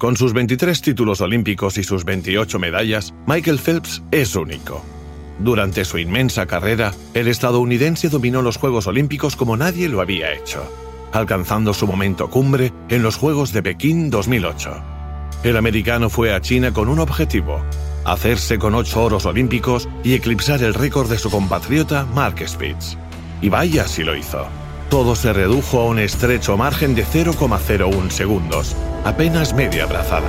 Con sus 23 títulos olímpicos y sus 28 medallas, Michael Phelps es único. Durante su inmensa carrera, el estadounidense dominó los Juegos Olímpicos como nadie lo había hecho, alcanzando su momento cumbre en los Juegos de Pekín 2008. El americano fue a China con un objetivo, hacerse con ocho oros olímpicos y eclipsar el récord de su compatriota Mark Spitz. Y vaya si lo hizo. Todo se redujo a un estrecho margen de 0,01 segundos, apenas media brazada.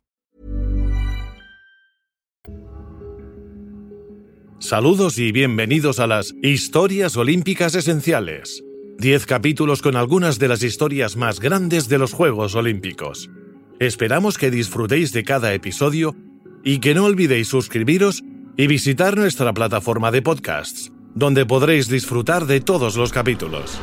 Saludos y bienvenidos a las Historias Olímpicas Esenciales. 10 capítulos con algunas de las historias más grandes de los Juegos Olímpicos. Esperamos que disfrutéis de cada episodio y que no olvidéis suscribiros y visitar nuestra plataforma de podcasts, donde podréis disfrutar de todos los capítulos.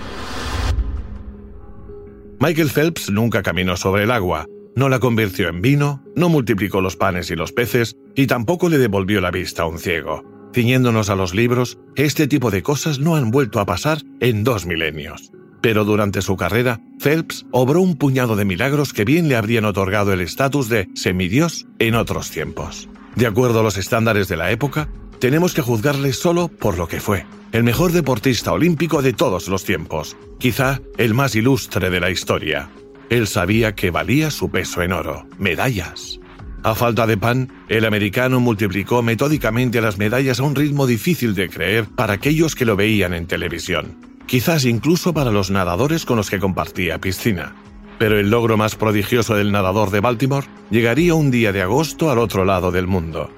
Michael Phelps nunca caminó sobre el agua, no la convirtió en vino, no multiplicó los panes y los peces y tampoco le devolvió la vista a un ciego. Ciñéndonos a los libros, este tipo de cosas no han vuelto a pasar en dos milenios. Pero durante su carrera, Phelps obró un puñado de milagros que bien le habrían otorgado el estatus de semidios en otros tiempos. De acuerdo a los estándares de la época, tenemos que juzgarle solo por lo que fue, el mejor deportista olímpico de todos los tiempos, quizá el más ilustre de la historia. Él sabía que valía su peso en oro, medallas. A falta de pan, el americano multiplicó metódicamente las medallas a un ritmo difícil de creer para aquellos que lo veían en televisión, quizás incluso para los nadadores con los que compartía piscina. Pero el logro más prodigioso del nadador de Baltimore llegaría un día de agosto al otro lado del mundo.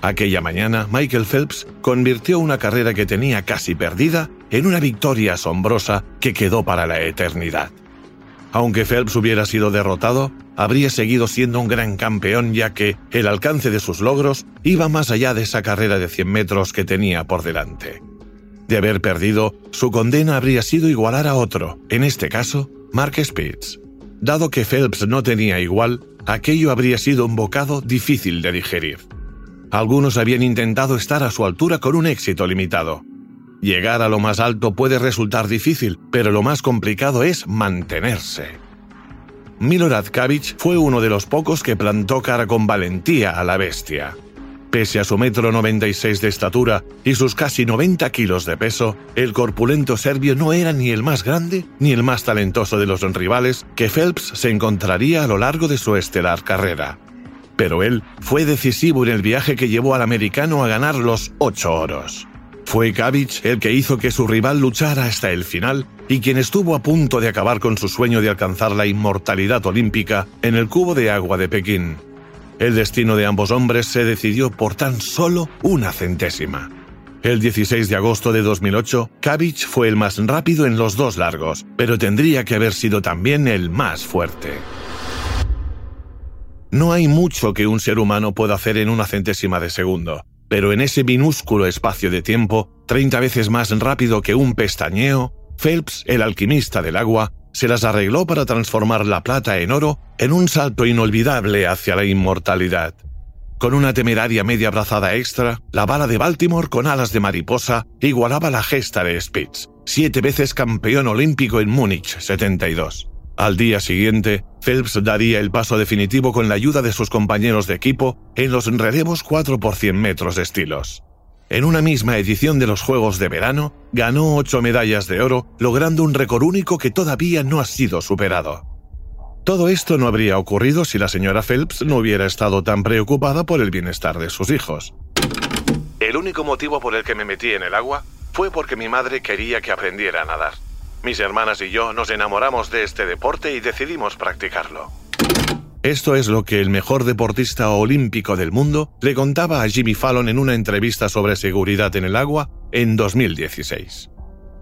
Aquella mañana, Michael Phelps convirtió una carrera que tenía casi perdida en una victoria asombrosa que quedó para la eternidad. Aunque Phelps hubiera sido derrotado, habría seguido siendo un gran campeón ya que el alcance de sus logros iba más allá de esa carrera de 100 metros que tenía por delante. De haber perdido, su condena habría sido igualar a otro, en este caso, Mark Spitz. Dado que Phelps no tenía igual, aquello habría sido un bocado difícil de digerir. Algunos habían intentado estar a su altura con un éxito limitado. Llegar a lo más alto puede resultar difícil, pero lo más complicado es mantenerse. Milorad Kavich fue uno de los pocos que plantó cara con valentía a la bestia. Pese a su metro 96 de estatura y sus casi 90 kilos de peso, el corpulento serbio no era ni el más grande ni el más talentoso de los rivales que Phelps se encontraría a lo largo de su estelar carrera. Pero él fue decisivo en el viaje que llevó al americano a ganar los ocho oros. Fue Kavich el que hizo que su rival luchara hasta el final y quien estuvo a punto de acabar con su sueño de alcanzar la inmortalidad olímpica en el cubo de agua de Pekín. El destino de ambos hombres se decidió por tan solo una centésima. El 16 de agosto de 2008, Kavich fue el más rápido en los dos largos, pero tendría que haber sido también el más fuerte. No hay mucho que un ser humano pueda hacer en una centésima de segundo, pero en ese minúsculo espacio de tiempo, 30 veces más rápido que un pestañeo, Phelps, el alquimista del agua, se las arregló para transformar la plata en oro en un salto inolvidable hacia la inmortalidad. Con una temeraria media brazada extra, la bala de Baltimore con alas de mariposa igualaba la gesta de Spitz, siete veces campeón olímpico en Múnich 72. Al día siguiente, Phelps daría el paso definitivo con la ayuda de sus compañeros de equipo en los relevos 4 por 100 metros de estilos. En una misma edición de los Juegos de Verano, ganó ocho medallas de oro, logrando un récord único que todavía no ha sido superado. Todo esto no habría ocurrido si la señora Phelps no hubiera estado tan preocupada por el bienestar de sus hijos. El único motivo por el que me metí en el agua fue porque mi madre quería que aprendiera a nadar. Mis hermanas y yo nos enamoramos de este deporte y decidimos practicarlo. Esto es lo que el mejor deportista olímpico del mundo le contaba a Jimmy Fallon en una entrevista sobre seguridad en el agua en 2016.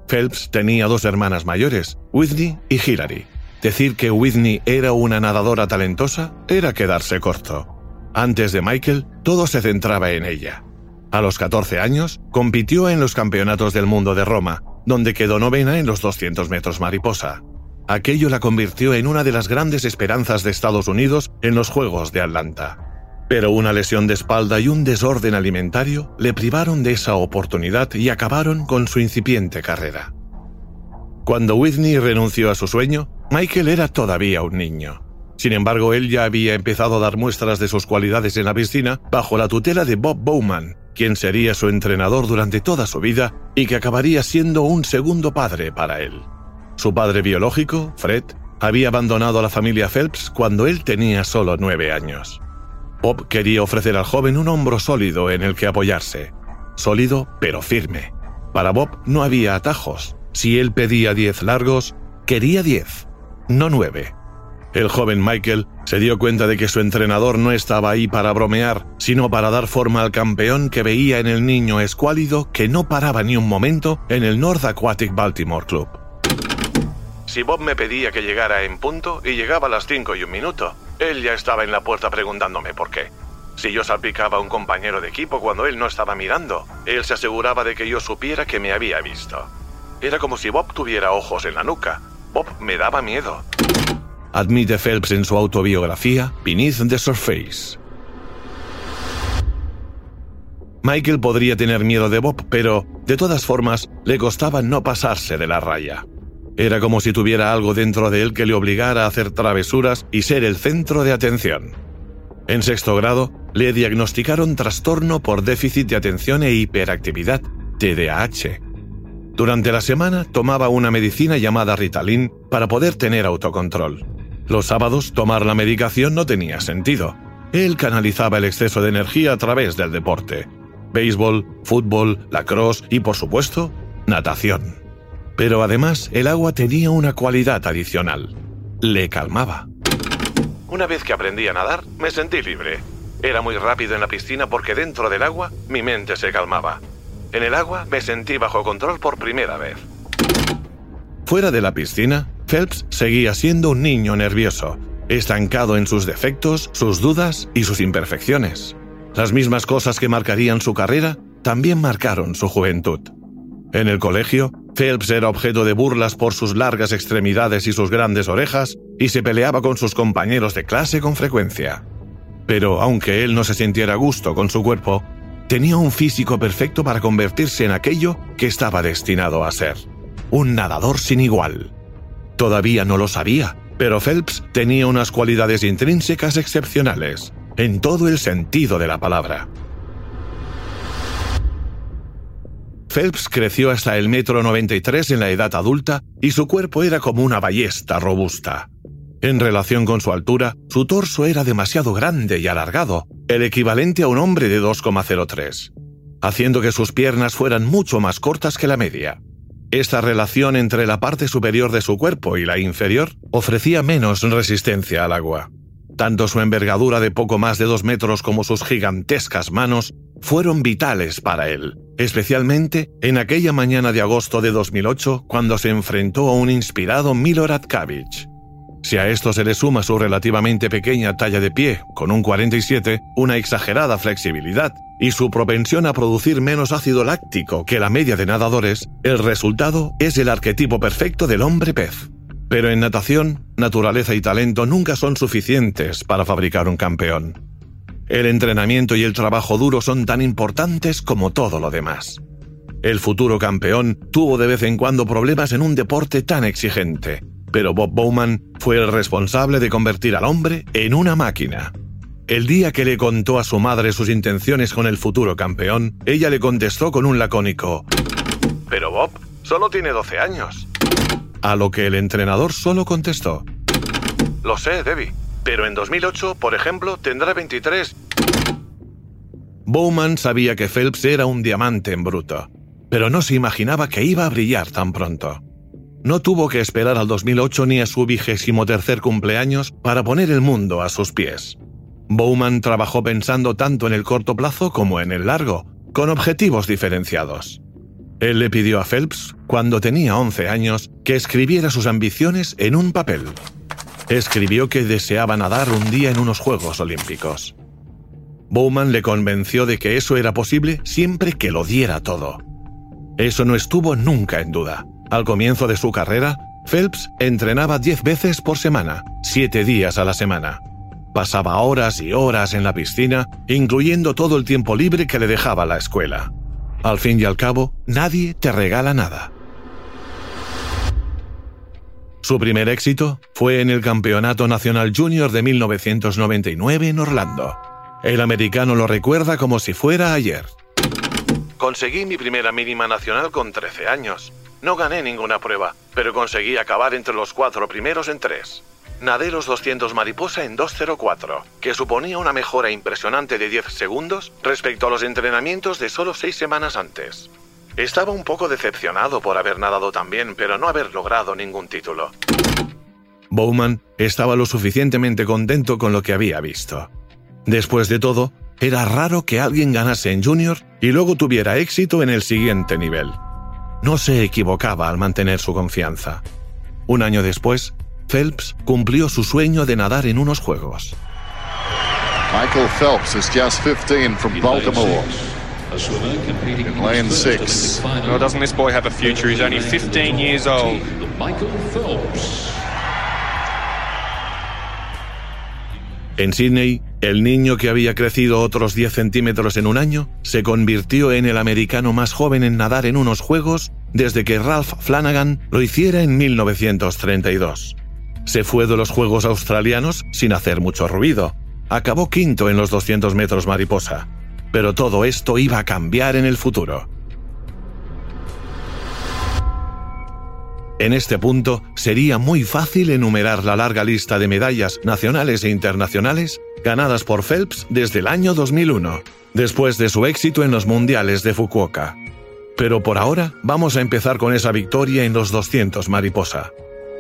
Phelps tenía dos hermanas mayores, Whitney y Hillary. Decir que Whitney era una nadadora talentosa era quedarse corto. Antes de Michael, todo se centraba en ella. A los 14 años, compitió en los Campeonatos del Mundo de Roma, donde quedó novena en los 200 metros mariposa. Aquello la convirtió en una de las grandes esperanzas de Estados Unidos en los Juegos de Atlanta. Pero una lesión de espalda y un desorden alimentario le privaron de esa oportunidad y acabaron con su incipiente carrera. Cuando Whitney renunció a su sueño, Michael era todavía un niño. Sin embargo, él ya había empezado a dar muestras de sus cualidades en la piscina bajo la tutela de Bob Bowman, quien sería su entrenador durante toda su vida y que acabaría siendo un segundo padre para él. Su padre biológico, Fred, había abandonado a la familia Phelps cuando él tenía solo nueve años. Bob quería ofrecer al joven un hombro sólido en el que apoyarse. Sólido, pero firme. Para Bob no había atajos. Si él pedía diez largos, quería diez, no nueve. El joven Michael se dio cuenta de que su entrenador no estaba ahí para bromear, sino para dar forma al campeón que veía en el niño escuálido que no paraba ni un momento en el North Aquatic Baltimore Club. Si Bob me pedía que llegara en punto y llegaba a las 5 y un minuto, él ya estaba en la puerta preguntándome por qué. Si yo salpicaba a un compañero de equipo cuando él no estaba mirando, él se aseguraba de que yo supiera que me había visto. Era como si Bob tuviera ojos en la nuca. Bob me daba miedo admite Phelps en su autobiografía Beneath the Surface. Michael podría tener miedo de Bob, pero, de todas formas, le costaba no pasarse de la raya. Era como si tuviera algo dentro de él que le obligara a hacer travesuras y ser el centro de atención. En sexto grado, le diagnosticaron trastorno por déficit de atención e hiperactividad, TDAH. Durante la semana tomaba una medicina llamada Ritalin para poder tener autocontrol. Los sábados tomar la medicación no tenía sentido. Él canalizaba el exceso de energía a través del deporte. Béisbol, fútbol, lacrosse y, por supuesto, natación. Pero además el agua tenía una cualidad adicional. Le calmaba. Una vez que aprendí a nadar, me sentí libre. Era muy rápido en la piscina porque dentro del agua mi mente se calmaba. En el agua me sentí bajo control por primera vez. Fuera de la piscina, Phelps seguía siendo un niño nervioso, estancado en sus defectos, sus dudas y sus imperfecciones. Las mismas cosas que marcarían su carrera también marcaron su juventud. En el colegio, Phelps era objeto de burlas por sus largas extremidades y sus grandes orejas, y se peleaba con sus compañeros de clase con frecuencia. Pero aunque él no se sintiera a gusto con su cuerpo, tenía un físico perfecto para convertirse en aquello que estaba destinado a ser, un nadador sin igual. Todavía no lo sabía, pero Phelps tenía unas cualidades intrínsecas excepcionales, en todo el sentido de la palabra. Phelps creció hasta el metro 93 en la edad adulta y su cuerpo era como una ballesta robusta. En relación con su altura, su torso era demasiado grande y alargado, el equivalente a un hombre de 2,03, haciendo que sus piernas fueran mucho más cortas que la media. Esta relación entre la parte superior de su cuerpo y la inferior ofrecía menos resistencia al agua. Tanto su envergadura de poco más de dos metros como sus gigantescas manos fueron vitales para él, especialmente en aquella mañana de agosto de 2008 cuando se enfrentó a un inspirado Milorad Kavic. Si a esto se le suma su relativamente pequeña talla de pie, con un 47, una exagerada flexibilidad y su propensión a producir menos ácido láctico que la media de nadadores, el resultado es el arquetipo perfecto del hombre pez. Pero en natación, naturaleza y talento nunca son suficientes para fabricar un campeón. El entrenamiento y el trabajo duro son tan importantes como todo lo demás. El futuro campeón tuvo de vez en cuando problemas en un deporte tan exigente, pero Bob Bowman fue el responsable de convertir al hombre en una máquina. El día que le contó a su madre sus intenciones con el futuro campeón, ella le contestó con un lacónico, Pero Bob, solo tiene 12 años. A lo que el entrenador solo contestó, Lo sé, Debbie. Pero en 2008, por ejemplo, tendrá 23. Bowman sabía que Phelps era un diamante en bruto, pero no se imaginaba que iba a brillar tan pronto. No tuvo que esperar al 2008 ni a su vigésimo tercer cumpleaños para poner el mundo a sus pies. Bowman trabajó pensando tanto en el corto plazo como en el largo, con objetivos diferenciados. Él le pidió a Phelps, cuando tenía 11 años, que escribiera sus ambiciones en un papel. Escribió que deseaba nadar un día en unos Juegos Olímpicos. Bowman le convenció de que eso era posible siempre que lo diera todo. Eso no estuvo nunca en duda. Al comienzo de su carrera, Phelps entrenaba 10 veces por semana, 7 días a la semana. Pasaba horas y horas en la piscina, incluyendo todo el tiempo libre que le dejaba la escuela. Al fin y al cabo, nadie te regala nada. Su primer éxito fue en el Campeonato Nacional Junior de 1999 en Orlando. El americano lo recuerda como si fuera ayer. Conseguí mi primera mínima nacional con 13 años. No gané ninguna prueba, pero conseguí acabar entre los cuatro primeros en tres. Nadé los 200 mariposa en 2.04, que suponía una mejora impresionante de 10 segundos respecto a los entrenamientos de solo 6 semanas antes. Estaba un poco decepcionado por haber nadado tan bien, pero no haber logrado ningún título. Bowman estaba lo suficientemente contento con lo que había visto. Después de todo, era raro que alguien ganase en junior y luego tuviera éxito en el siguiente nivel. No se equivocaba al mantener su confianza. Un año después, Phelps cumplió su sueño de nadar en unos juegos. Michael Phelps is just 15 from Baltimore. In lane 6. Well, doesn't this boy have a future? He's only 15 years old. Michael Phelps. En Sydney, el niño que había crecido otros 10 centímetros en un año se convirtió en el americano más joven en nadar en unos Juegos desde que Ralph Flanagan lo hiciera en 1932. Se fue de los Juegos Australianos sin hacer mucho ruido. Acabó quinto en los 200 metros mariposa. Pero todo esto iba a cambiar en el futuro. En este punto, sería muy fácil enumerar la larga lista de medallas nacionales e internacionales ganadas por Phelps desde el año 2001, después de su éxito en los Mundiales de Fukuoka. Pero por ahora vamos a empezar con esa victoria en los 200 mariposa.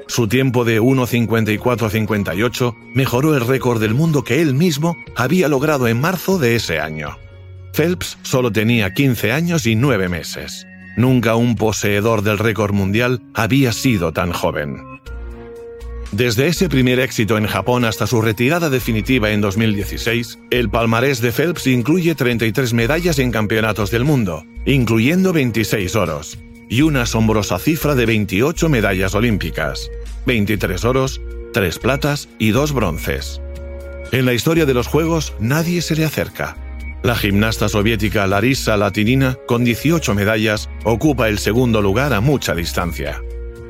Su tiempo de 1.54.58 mejoró el récord del mundo que él mismo había logrado en marzo de ese año. Phelps solo tenía 15 años y 9 meses. Nunca un poseedor del récord mundial había sido tan joven. Desde ese primer éxito en Japón hasta su retirada definitiva en 2016, el palmarés de Phelps incluye 33 medallas en campeonatos del mundo, incluyendo 26 oros, y una asombrosa cifra de 28 medallas olímpicas, 23 oros, 3 platas y 2 bronces. En la historia de los Juegos nadie se le acerca. La gimnasta soviética Larisa Latinina, con 18 medallas, ocupa el segundo lugar a mucha distancia.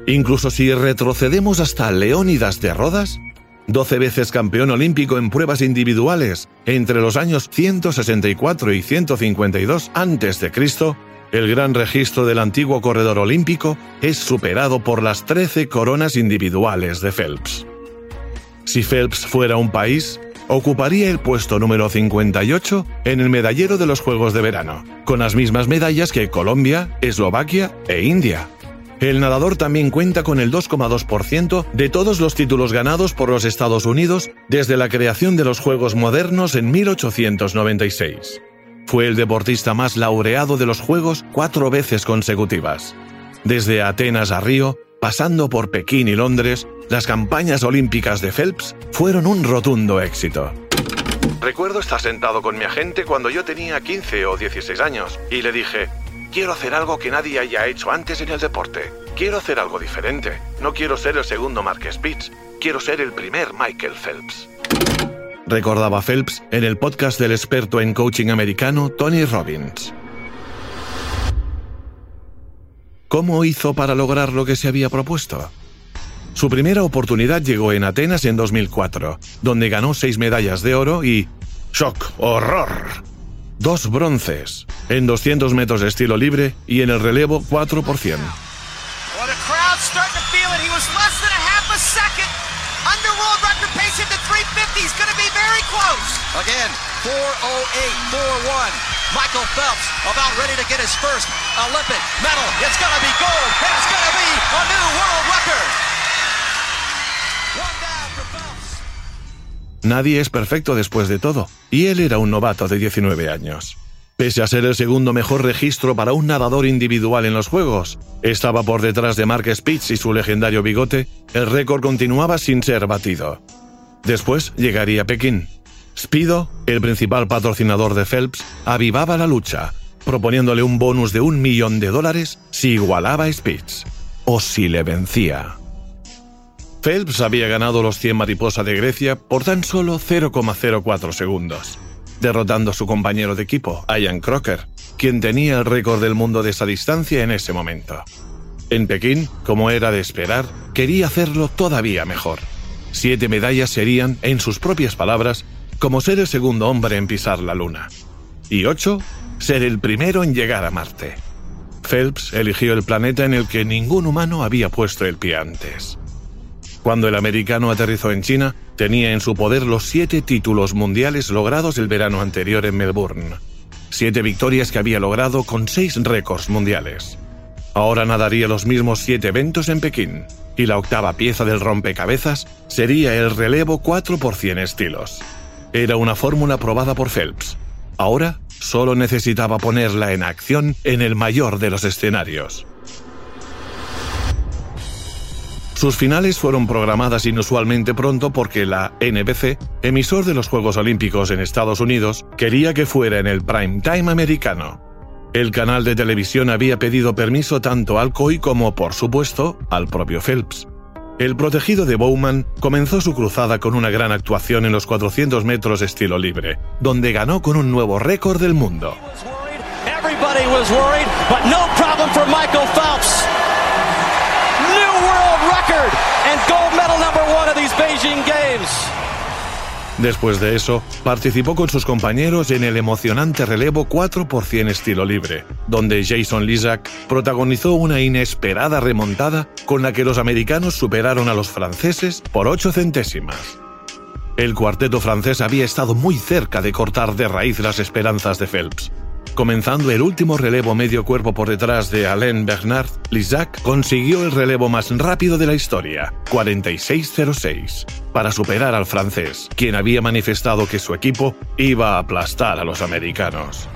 Incluso si retrocedemos hasta Leónidas de Rodas, 12 veces campeón olímpico en pruebas individuales entre los años 164 y 152 a.C., el gran registro del antiguo corredor olímpico es superado por las 13 coronas individuales de Phelps. Si Phelps fuera un país, ocuparía el puesto número 58 en el medallero de los Juegos de Verano, con las mismas medallas que Colombia, Eslovaquia e India. El nadador también cuenta con el 2,2% de todos los títulos ganados por los Estados Unidos desde la creación de los Juegos modernos en 1896. Fue el deportista más laureado de los Juegos cuatro veces consecutivas. Desde Atenas a Río, pasando por Pekín y Londres, las campañas olímpicas de Phelps fueron un rotundo éxito. Recuerdo estar sentado con mi agente cuando yo tenía 15 o 16 años y le dije, quiero hacer algo que nadie haya hecho antes en el deporte. Quiero hacer algo diferente. No quiero ser el segundo Mark Spitz. Quiero ser el primer Michael Phelps. Recordaba Phelps en el podcast del experto en coaching americano Tony Robbins. ¿Cómo hizo para lograr lo que se había propuesto? Su primera oportunidad llegó en Atenas en 2004, donde ganó seis medallas de oro y... ¡Shock! ¡Horror! Dos bronces, en 200 metros de estilo libre y en el relevo 4 por 100. Well, the crowd's starting to feel it. He was less than a half a second underwater. world record pace into 350. He's going to be very close. Again, 408.41. Michael Phelps about ready to get his first Olympic medal. It's going be gold. It's going be a new world record. Nadie es perfecto después de todo, y él era un novato de 19 años. Pese a ser el segundo mejor registro para un nadador individual en los Juegos, estaba por detrás de Mark Spitz y su legendario bigote, el récord continuaba sin ser batido. Después llegaría Pekín. Speedo, el principal patrocinador de Phelps, avivaba la lucha, proponiéndole un bonus de un millón de dólares si igualaba a Spitz, o si le vencía. Phelps había ganado los 100 mariposa de Grecia por tan solo 0,04 segundos derrotando a su compañero de equipo, Ian Crocker, quien tenía el récord del mundo de esa distancia en ese momento. En Pekín, como era de esperar, quería hacerlo todavía mejor. Siete medallas serían, en sus propias palabras, como ser el segundo hombre en pisar la Luna. Y ocho, ser el primero en llegar a Marte. Phelps eligió el planeta en el que ningún humano había puesto el pie antes. Cuando el americano aterrizó en China, tenía en su poder los siete títulos mundiales logrados el verano anterior en Melbourne. Siete victorias que había logrado con seis récords mundiales. Ahora nadaría los mismos siete eventos en Pekín, y la octava pieza del rompecabezas sería el relevo 4 por 100 estilos. Era una fórmula probada por Phelps. Ahora solo necesitaba ponerla en acción en el mayor de los escenarios. Sus finales fueron programadas inusualmente pronto porque la NBC, emisor de los Juegos Olímpicos en Estados Unidos, quería que fuera en el prime time americano. El canal de televisión había pedido permiso tanto al COI como, por supuesto, al propio Phelps. El protegido de Bowman comenzó su cruzada con una gran actuación en los 400 metros estilo libre, donde ganó con un nuevo récord del mundo. Everybody was worried, but no problem for Michael Phelps. New world record and gold medal number one of these Beijing Games. Después de eso, participó con sus compañeros en el emocionante relevo 4 por 100 estilo libre, donde Jason Lizak protagonizó una inesperada remontada con la que los americanos superaron a los franceses por 8 centésimas. El cuarteto francés había estado muy cerca de cortar de raíz las esperanzas de Phelps. Comenzando el último relevo medio cuerpo por detrás de Alain Bernard, Lizac consiguió el relevo más rápido de la historia, 46.06, para superar al francés, quien había manifestado que su equipo iba a aplastar a los americanos.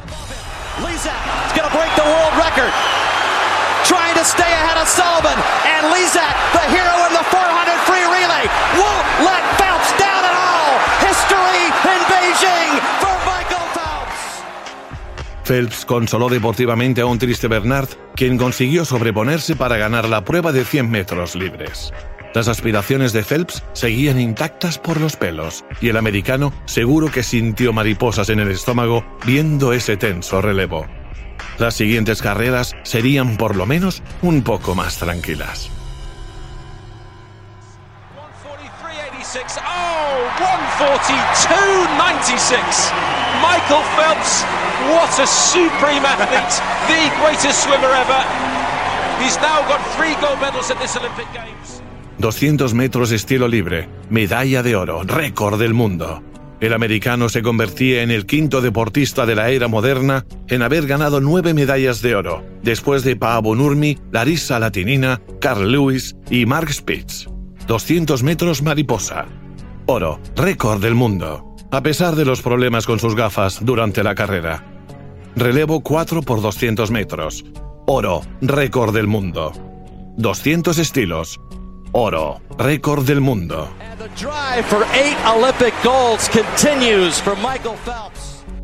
Lizak Phelps consoló deportivamente a un triste Bernard, quien consiguió sobreponerse para ganar la prueba de 100 metros libres. Las aspiraciones de Phelps seguían intactas por los pelos, y el americano seguro que sintió mariposas en el estómago viendo ese tenso relevo. Las siguientes carreras serían por lo menos un poco más tranquilas. 143.86. Oh, 142.96. Michael Phelps, what a supreme athlete, the greatest swimmer ever. He's now got three gold medals at this Olympic Games. 200 metros estilo libre, medalla de oro, récord del mundo. El americano se convertía en el quinto deportista de la era moderna en haber ganado nueve medallas de oro, después de Paavo Nurmi, Larissa Latinina, Carl Lewis y Mark Spitz. 200 metros mariposa. Oro, récord del mundo, a pesar de los problemas con sus gafas durante la carrera. Relevo 4 por 200 metros. Oro, récord del mundo. 200 estilos. Oro, récord del mundo.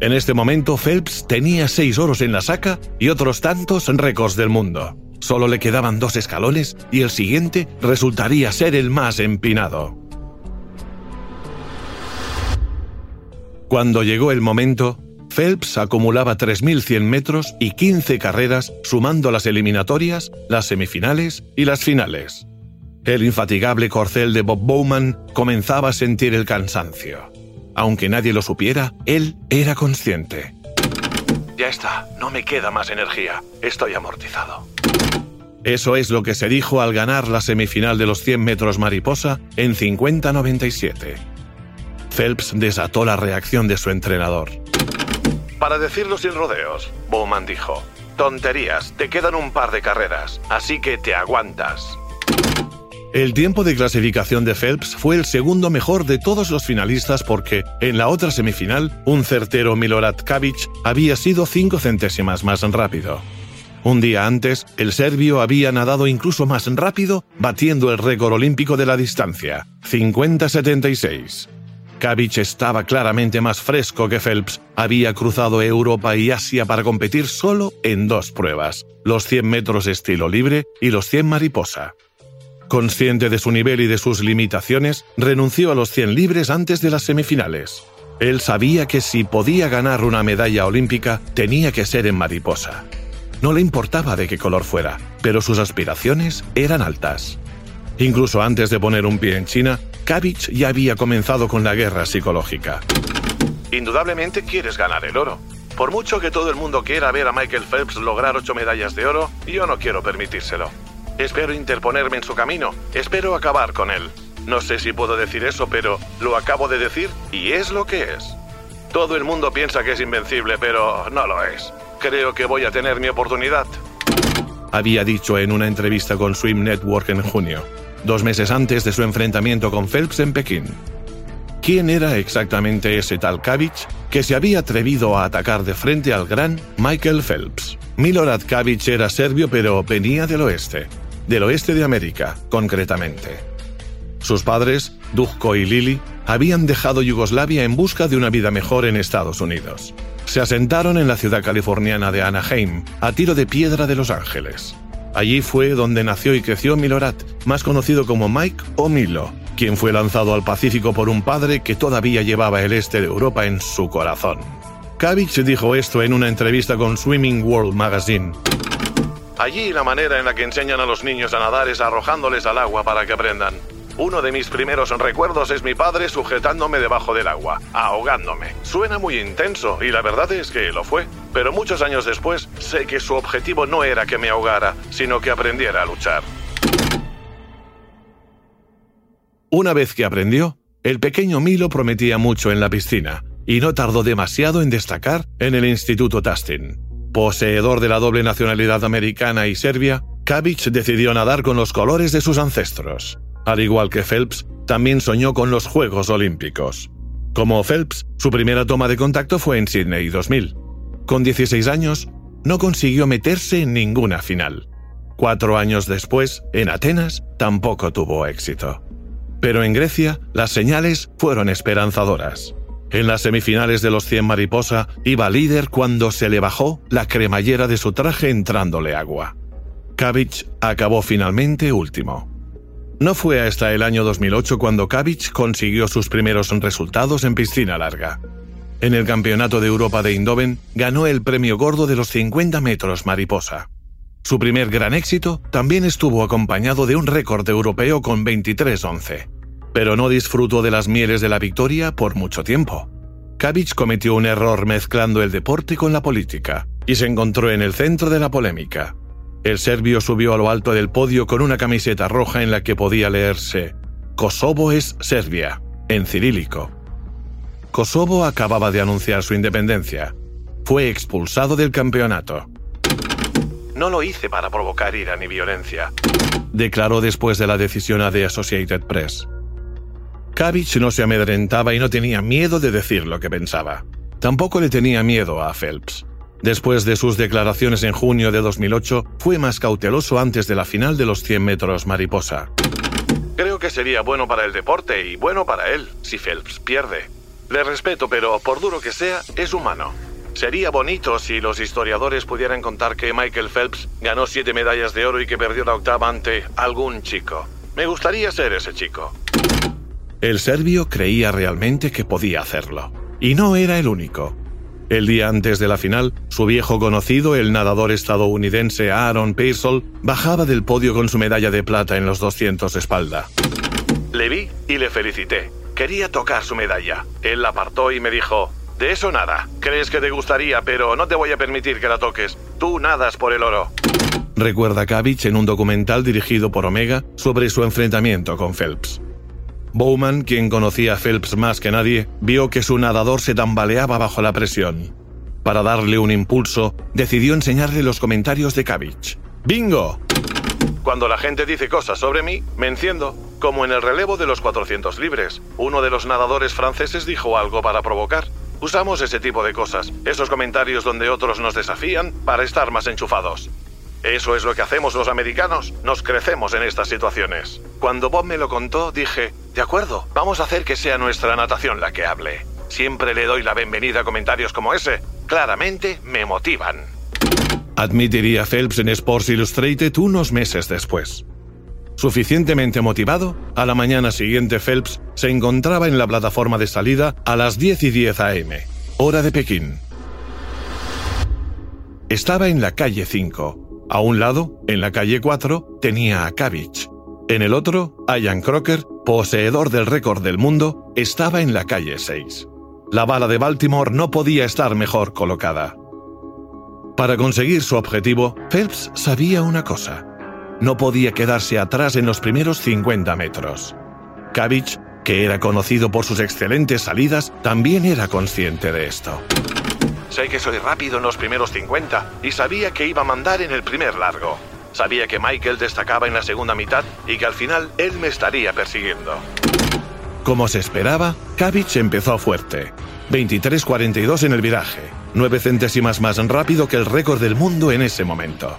En este momento, Phelps tenía seis oros en la saca y otros tantos récords del mundo. Solo le quedaban dos escalones y el siguiente resultaría ser el más empinado. Cuando llegó el momento, Phelps acumulaba 3.100 metros y 15 carreras sumando las eliminatorias, las semifinales y las finales. El infatigable corcel de Bob Bowman comenzaba a sentir el cansancio. Aunque nadie lo supiera, él era consciente. Ya está, no me queda más energía. Estoy amortizado. Eso es lo que se dijo al ganar la semifinal de los 100 metros mariposa en 50-97. Phelps desató la reacción de su entrenador. Para decirlo sin rodeos, Bowman dijo, tonterías, te quedan un par de carreras, así que te aguantas. El tiempo de clasificación de Phelps fue el segundo mejor de todos los finalistas porque, en la otra semifinal, un certero Milorad Kavic había sido cinco centésimas más rápido. Un día antes, el serbio había nadado incluso más rápido, batiendo el récord olímpico de la distancia, 50-76. Kavic estaba claramente más fresco que Phelps. Había cruzado Europa y Asia para competir solo en dos pruebas, los 100 metros estilo libre y los 100 mariposa. Consciente de su nivel y de sus limitaciones, renunció a los 100 libres antes de las semifinales. Él sabía que si podía ganar una medalla olímpica, tenía que ser en mariposa. No le importaba de qué color fuera, pero sus aspiraciones eran altas. Incluso antes de poner un pie en China, Kavich ya había comenzado con la guerra psicológica. Indudablemente quieres ganar el oro. Por mucho que todo el mundo quiera ver a Michael Phelps lograr ocho medallas de oro, yo no quiero permitírselo. Espero interponerme en su camino, espero acabar con él. No sé si puedo decir eso, pero lo acabo de decir y es lo que es. Todo el mundo piensa que es invencible, pero no lo es. Creo que voy a tener mi oportunidad. Había dicho en una entrevista con Swim Network en junio, dos meses antes de su enfrentamiento con Phelps en Pekín. ¿Quién era exactamente ese tal Kavich que se había atrevido a atacar de frente al gran Michael Phelps? Milorad Kavich era serbio pero venía del oeste, del oeste de América, concretamente. Sus padres, Dujko y Lili, habían dejado Yugoslavia en busca de una vida mejor en Estados Unidos se asentaron en la ciudad californiana de Anaheim, a tiro de piedra de Los Ángeles. Allí fue donde nació y creció Milorad, más conocido como Mike o Milo, quien fue lanzado al Pacífico por un padre que todavía llevaba el este de Europa en su corazón. Kavich dijo esto en una entrevista con Swimming World Magazine. Allí la manera en la que enseñan a los niños a nadar es arrojándoles al agua para que aprendan. Uno de mis primeros recuerdos es mi padre sujetándome debajo del agua, ahogándome. Suena muy intenso y la verdad es que lo fue. Pero muchos años después sé que su objetivo no era que me ahogara, sino que aprendiera a luchar. Una vez que aprendió, el pequeño Milo prometía mucho en la piscina y no tardó demasiado en destacar en el Instituto Tustin. Poseedor de la doble nacionalidad americana y serbia, Kavic decidió nadar con los colores de sus ancestros. Al igual que Phelps, también soñó con los Juegos Olímpicos. Como Phelps, su primera toma de contacto fue en Sydney 2000. Con 16 años, no consiguió meterse en ninguna final. Cuatro años después, en Atenas, tampoco tuvo éxito. Pero en Grecia, las señales fueron esperanzadoras. En las semifinales de los 100 mariposa, iba líder cuando se le bajó la cremallera de su traje entrándole agua. Kavich acabó finalmente último. No fue hasta el año 2008 cuando Kavic consiguió sus primeros resultados en piscina larga. En el Campeonato de Europa de Indoven ganó el premio gordo de los 50 metros mariposa. Su primer gran éxito también estuvo acompañado de un récord europeo con 23-11. Pero no disfrutó de las mieles de la victoria por mucho tiempo. Kavic cometió un error mezclando el deporte con la política y se encontró en el centro de la polémica. El serbio subió a lo alto del podio con una camiseta roja en la que podía leerse Kosovo es Serbia, en cirílico. Kosovo acababa de anunciar su independencia. Fue expulsado del campeonato. No lo hice para provocar ira ni violencia, declaró después de la decisión a The Associated Press. Kavic no se amedrentaba y no tenía miedo de decir lo que pensaba. Tampoco le tenía miedo a Phelps. Después de sus declaraciones en junio de 2008, fue más cauteloso antes de la final de los 100 metros mariposa. Creo que sería bueno para el deporte y bueno para él si Phelps pierde. Le respeto, pero por duro que sea, es humano. Sería bonito si los historiadores pudieran contar que Michael Phelps ganó siete medallas de oro y que perdió la octava ante algún chico. Me gustaría ser ese chico. El serbio creía realmente que podía hacerlo. Y no era el único. El día antes de la final, su viejo conocido, el nadador estadounidense Aaron Pearsall, bajaba del podio con su medalla de plata en los 200 espalda. Le vi y le felicité. Quería tocar su medalla. Él la apartó y me dijo, de eso nada. Crees que te gustaría, pero no te voy a permitir que la toques. Tú nadas por el oro. recuerda Kavich en un documental dirigido por Omega sobre su enfrentamiento con Phelps. Bowman, quien conocía a Phelps más que nadie, vio que su nadador se tambaleaba bajo la presión. Para darle un impulso, decidió enseñarle los comentarios de Kavich. ¡Bingo! Cuando la gente dice cosas sobre mí, me enciendo, como en el relevo de los 400 libres. Uno de los nadadores franceses dijo algo para provocar. Usamos ese tipo de cosas, esos comentarios donde otros nos desafían para estar más enchufados. Eso es lo que hacemos los americanos, nos crecemos en estas situaciones. Cuando Bob me lo contó, dije, de acuerdo, vamos a hacer que sea nuestra natación la que hable. Siempre le doy la bienvenida a comentarios como ese. Claramente me motivan. Admitiría Phelps en Sports Illustrated unos meses después. Suficientemente motivado, a la mañana siguiente Phelps se encontraba en la plataforma de salida a las 10 y 10 am, hora de Pekín. Estaba en la calle 5, a un lado, en la calle 4, tenía a Kavich. En el otro, Ian Crocker, poseedor del récord del mundo, estaba en la calle 6. La bala de Baltimore no podía estar mejor colocada. Para conseguir su objetivo, Phelps sabía una cosa. No podía quedarse atrás en los primeros 50 metros. Kavich, que era conocido por sus excelentes salidas, también era consciente de esto. Sé que soy rápido en los primeros 50 y sabía que iba a mandar en el primer largo. Sabía que Michael destacaba en la segunda mitad y que al final él me estaría persiguiendo. Como se esperaba, Kavich empezó fuerte. 23.42 en el viraje, 9 centésimas más rápido que el récord del mundo en ese momento.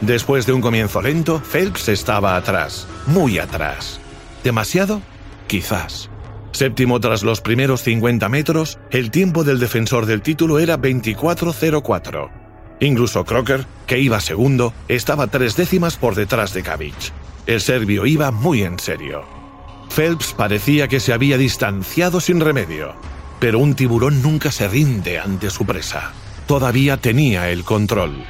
Después de un comienzo lento, Phelps estaba atrás, muy atrás. ¿Demasiado? Quizás. Séptimo tras los primeros 50 metros, el tiempo del defensor del título era 24.04. Incluso Crocker, que iba segundo, estaba tres décimas por detrás de Kavich. El serbio iba muy en serio. Phelps parecía que se había distanciado sin remedio, pero un tiburón nunca se rinde ante su presa. Todavía tenía el control.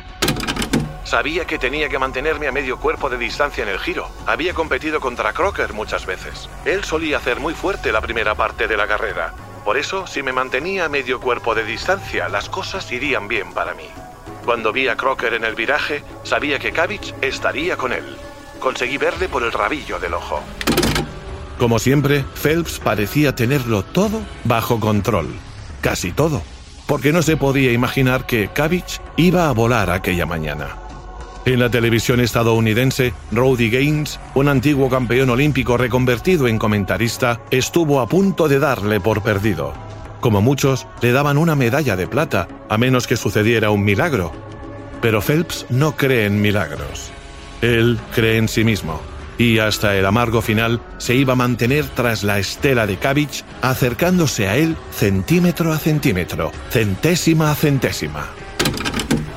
Sabía que tenía que mantenerme a medio cuerpo de distancia en el giro. Había competido contra Crocker muchas veces. Él solía hacer muy fuerte la primera parte de la carrera. Por eso, si me mantenía a medio cuerpo de distancia, las cosas irían bien para mí. Cuando vi a Crocker en el viraje, sabía que Kavich estaría con él. Conseguí verle por el rabillo del ojo. Como siempre, Phelps parecía tenerlo todo bajo control. Casi todo. Porque no se podía imaginar que Kavich iba a volar aquella mañana. En la televisión estadounidense, Rowdy Gaines, un antiguo campeón olímpico reconvertido en comentarista, estuvo a punto de darle por perdido. Como muchos, le daban una medalla de plata, a menos que sucediera un milagro. Pero Phelps no cree en milagros. Él cree en sí mismo, y hasta el amargo final se iba a mantener tras la estela de Kavich, acercándose a él centímetro a centímetro, centésima a centésima.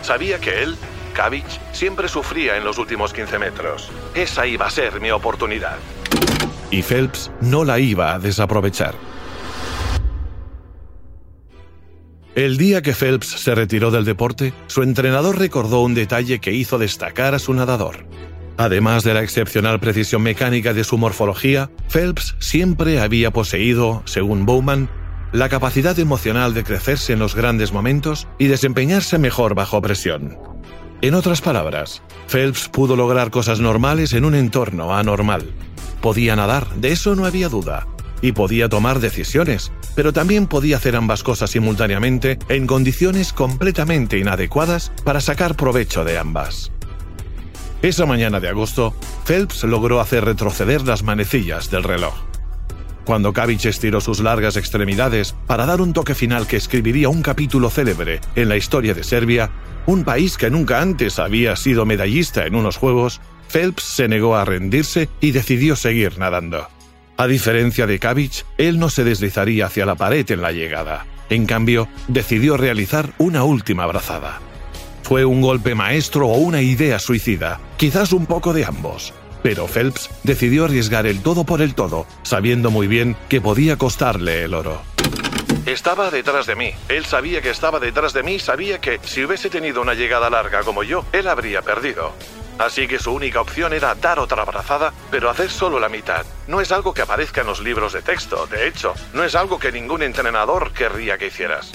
Sabía que él Kavich siempre sufría en los últimos 15 metros. Esa iba a ser mi oportunidad. Y Phelps no la iba a desaprovechar. El día que Phelps se retiró del deporte, su entrenador recordó un detalle que hizo destacar a su nadador. Además de la excepcional precisión mecánica de su morfología, Phelps siempre había poseído, según Bowman, la capacidad emocional de crecerse en los grandes momentos y desempeñarse mejor bajo presión. En otras palabras, Phelps pudo lograr cosas normales en un entorno anormal. Podía nadar, de eso no había duda, y podía tomar decisiones, pero también podía hacer ambas cosas simultáneamente en condiciones completamente inadecuadas para sacar provecho de ambas. Esa mañana de agosto, Phelps logró hacer retroceder las manecillas del reloj. Cuando Kavich estiró sus largas extremidades para dar un toque final que escribiría un capítulo célebre en la historia de Serbia, un país que nunca antes había sido medallista en unos Juegos, Phelps se negó a rendirse y decidió seguir nadando. A diferencia de Kavich, él no se deslizaría hacia la pared en la llegada. En cambio, decidió realizar una última brazada. Fue un golpe maestro o una idea suicida, quizás un poco de ambos. Pero Phelps decidió arriesgar el todo por el todo, sabiendo muy bien que podía costarle el oro. Estaba detrás de mí. Él sabía que estaba detrás de mí y sabía que si hubiese tenido una llegada larga como yo, él habría perdido. Así que su única opción era dar otra abrazada, pero hacer solo la mitad. No es algo que aparezca en los libros de texto, de hecho, no es algo que ningún entrenador querría que hicieras.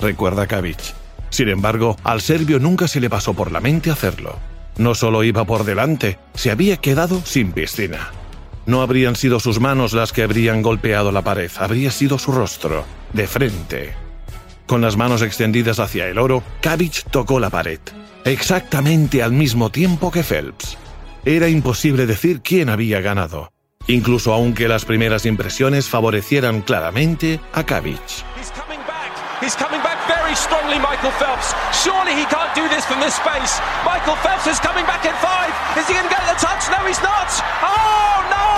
Recuerda Kavich. Sin embargo, al serbio nunca se le pasó por la mente hacerlo. No solo iba por delante, se había quedado sin piscina. No habrían sido sus manos las que habrían golpeado la pared, habría sido su rostro, de frente. Con las manos extendidas hacia el oro, Cabbage tocó la pared, exactamente al mismo tiempo que Phelps. Era imposible decir quién había ganado, incluso aunque las primeras impresiones favorecieran claramente a Cabbage. He's coming back very strongly, Michael Phelps. Surely he can't do this from this space. Michael Phelps is coming back in five. Is he going to get touch? No, he's. Oh, no!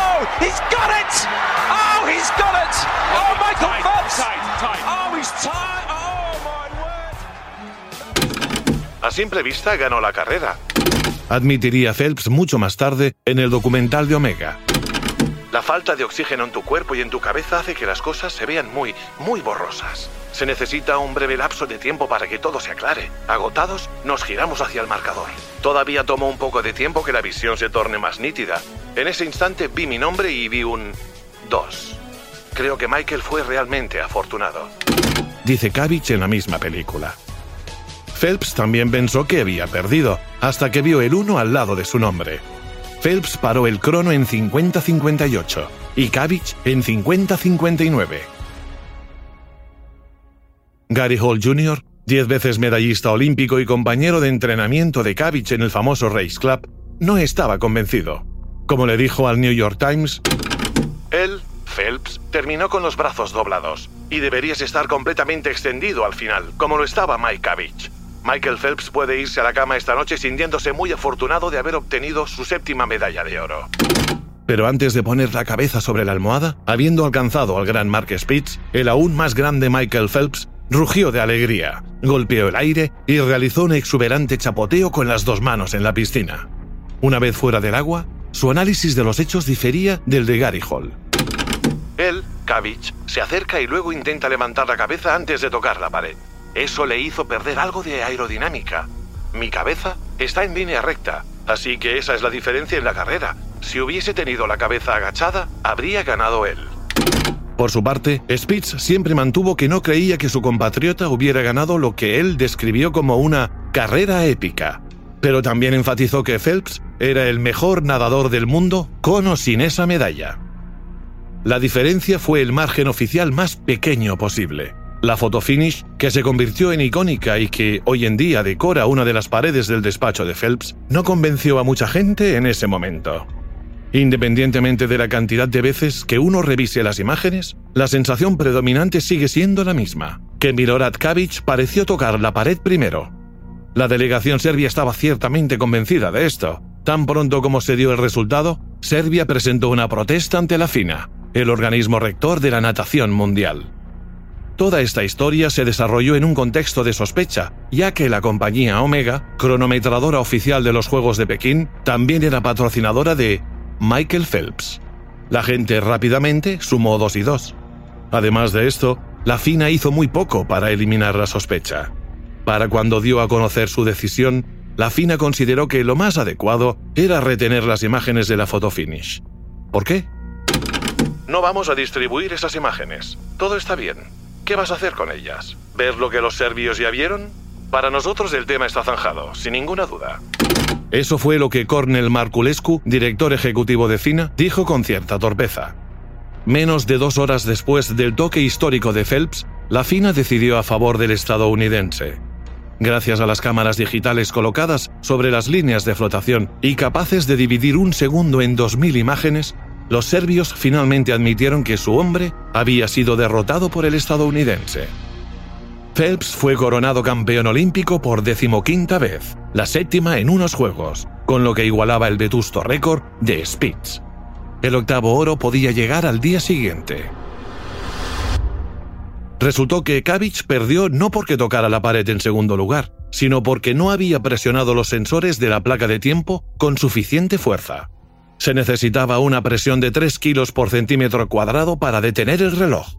He's got it! Oh, he's got it! Oh, Michael tight, Phelps! Tight, tight. Oh, he's tight! Oh, my word! A simple vista ganó la carrera. Admitiría Phelps mucho más tarde en el documental de Omega. La falta de oxígeno en tu cuerpo y en tu cabeza hace que las cosas se vean muy, muy borrosas. Se necesita un breve lapso de tiempo para que todo se aclare. Agotados, nos giramos hacia el marcador. Todavía tomó un poco de tiempo que la visión se torne más nítida. En ese instante vi mi nombre y vi un 2. Creo que Michael fue realmente afortunado. Dice Kavich en la misma película. Phelps también pensó que había perdido, hasta que vio el 1 al lado de su nombre. Phelps paró el crono en 50-58 y Kavich en 50-59. Gary Hall Jr., diez veces medallista olímpico y compañero de entrenamiento de Kavich en el famoso Race Club, no estaba convencido. Como le dijo al New York Times, él, Phelps, terminó con los brazos doblados, y deberías estar completamente extendido al final, como lo estaba Mike Kavich. Michael Phelps puede irse a la cama esta noche sintiéndose muy afortunado de haber obtenido su séptima medalla de oro. Pero antes de poner la cabeza sobre la almohada, habiendo alcanzado al gran Mark Spitz, el aún más grande Michael Phelps Rugió de alegría, golpeó el aire y realizó un exuberante chapoteo con las dos manos en la piscina. Una vez fuera del agua, su análisis de los hechos difería del de Gary Hall. Él, Kavich, se acerca y luego intenta levantar la cabeza antes de tocar la pared. Eso le hizo perder algo de aerodinámica. Mi cabeza está en línea recta, así que esa es la diferencia en la carrera. Si hubiese tenido la cabeza agachada, habría ganado él. Por su parte, Spitz siempre mantuvo que no creía que su compatriota hubiera ganado lo que él describió como una carrera épica, pero también enfatizó que Phelps era el mejor nadador del mundo con o sin esa medalla. La diferencia fue el margen oficial más pequeño posible. La fotofinish, que se convirtió en icónica y que hoy en día decora una de las paredes del despacho de Phelps, no convenció a mucha gente en ese momento. Independientemente de la cantidad de veces que uno revise las imágenes, la sensación predominante sigue siendo la misma, que Milorad Kavic pareció tocar la pared primero. La delegación serbia estaba ciertamente convencida de esto. Tan pronto como se dio el resultado, Serbia presentó una protesta ante la FINA, el organismo rector de la natación mundial. Toda esta historia se desarrolló en un contexto de sospecha, ya que la compañía Omega, cronometradora oficial de los Juegos de Pekín, también era patrocinadora de Michael Phelps. La gente rápidamente sumó dos y dos. Además de esto, la FINA hizo muy poco para eliminar la sospecha. Para cuando dio a conocer su decisión, la FINA consideró que lo más adecuado era retener las imágenes de la fotofinish. ¿Por qué? No vamos a distribuir esas imágenes. Todo está bien. ¿Qué vas a hacer con ellas? ¿Ver lo que los serbios ya vieron? Para nosotros el tema está zanjado, sin ninguna duda. Eso fue lo que Cornel Marculescu, director ejecutivo de FINA, dijo con cierta torpeza. Menos de dos horas después del toque histórico de Phelps, la FINA decidió a favor del estadounidense. Gracias a las cámaras digitales colocadas sobre las líneas de flotación y capaces de dividir un segundo en 2.000 imágenes, los serbios finalmente admitieron que su hombre había sido derrotado por el estadounidense. Phelps fue coronado campeón olímpico por decimoquinta vez, la séptima en unos Juegos, con lo que igualaba el vetusto récord de Spitz. El octavo oro podía llegar al día siguiente. Resultó que Kavich perdió no porque tocara la pared en segundo lugar, sino porque no había presionado los sensores de la placa de tiempo con suficiente fuerza. Se necesitaba una presión de 3 kilos por centímetro cuadrado para detener el reloj.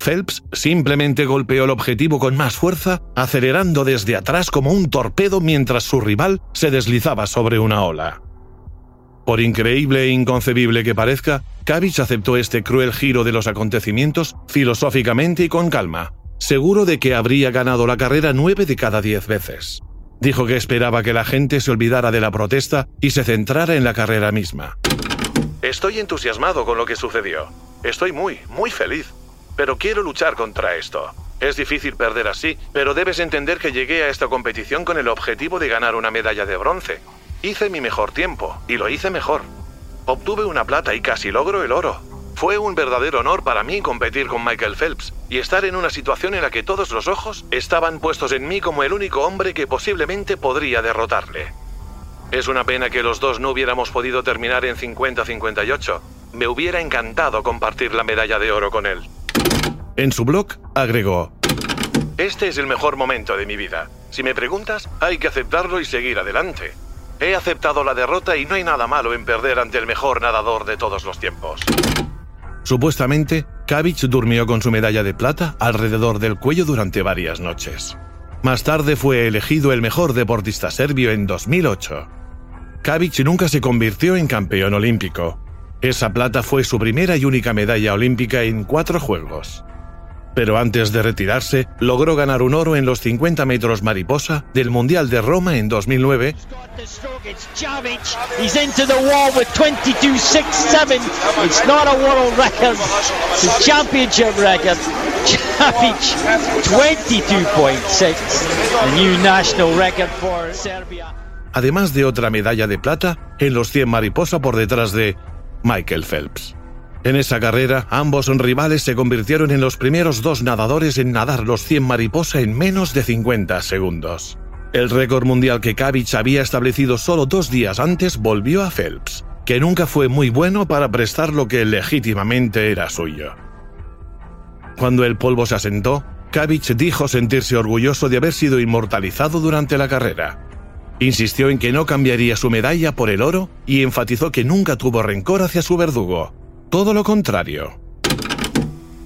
Phelps simplemente golpeó el objetivo con más fuerza, acelerando desde atrás como un torpedo mientras su rival se deslizaba sobre una ola. Por increíble e inconcebible que parezca, Kavich aceptó este cruel giro de los acontecimientos filosóficamente y con calma, seguro de que habría ganado la carrera nueve de cada diez veces. Dijo que esperaba que la gente se olvidara de la protesta y se centrara en la carrera misma. Estoy entusiasmado con lo que sucedió. Estoy muy, muy feliz. Pero quiero luchar contra esto. Es difícil perder así, pero debes entender que llegué a esta competición con el objetivo de ganar una medalla de bronce. Hice mi mejor tiempo, y lo hice mejor. Obtuve una plata y casi logro el oro. Fue un verdadero honor para mí competir con Michael Phelps y estar en una situación en la que todos los ojos estaban puestos en mí como el único hombre que posiblemente podría derrotarle. Es una pena que los dos no hubiéramos podido terminar en 50-58. Me hubiera encantado compartir la medalla de oro con él. En su blog agregó, Este es el mejor momento de mi vida. Si me preguntas, hay que aceptarlo y seguir adelante. He aceptado la derrota y no hay nada malo en perder ante el mejor nadador de todos los tiempos. Supuestamente, Kavic durmió con su medalla de plata alrededor del cuello durante varias noches. Más tarde fue elegido el mejor deportista serbio en 2008. Kavic nunca se convirtió en campeón olímpico. Esa plata fue su primera y única medalla olímpica en cuatro Juegos pero antes de retirarse, logró ganar un oro en los 50 metros mariposa del Mundial de Roma en 2009. Además de otra medalla de plata en los 100 mariposa por detrás de Michael Phelps. En esa carrera, ambos rivales se convirtieron en los primeros dos nadadores en nadar los 100 mariposa en menos de 50 segundos. El récord mundial que Kavich había establecido solo dos días antes volvió a Phelps, que nunca fue muy bueno para prestar lo que legítimamente era suyo. Cuando el polvo se asentó, Kavich dijo sentirse orgulloso de haber sido inmortalizado durante la carrera. Insistió en que no cambiaría su medalla por el oro y enfatizó que nunca tuvo rencor hacia su verdugo. Todo lo contrario.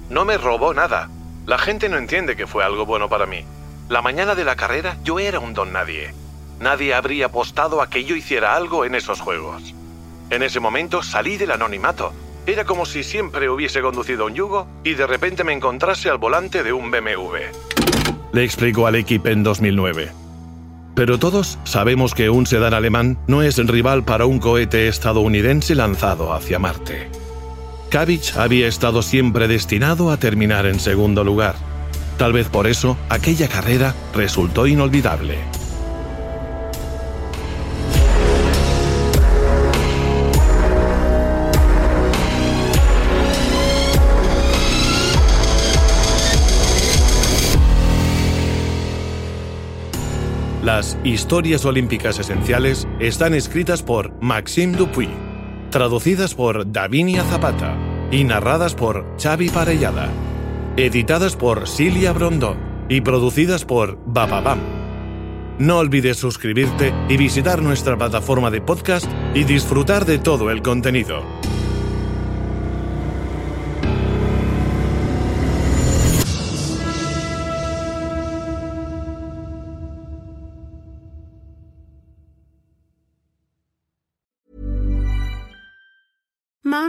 No me robó nada. La gente no entiende que fue algo bueno para mí. La mañana de la carrera yo era un don nadie. Nadie habría apostado a que yo hiciera algo en esos juegos. En ese momento salí del anonimato. Era como si siempre hubiese conducido un yugo y de repente me encontrase al volante de un BMW. Le explicó al equipo en 2009. Pero todos sabemos que un sedán alemán no es el rival para un cohete estadounidense lanzado hacia Marte. Kavich había estado siempre destinado a terminar en segundo lugar. Tal vez por eso aquella carrera resultó inolvidable. Las historias olímpicas esenciales están escritas por Maxime Dupuy traducidas por Davinia Zapata y narradas por Xavi Parellada, editadas por Cilia Brondón y producidas por Bababam. No olvides suscribirte y visitar nuestra plataforma de podcast y disfrutar de todo el contenido.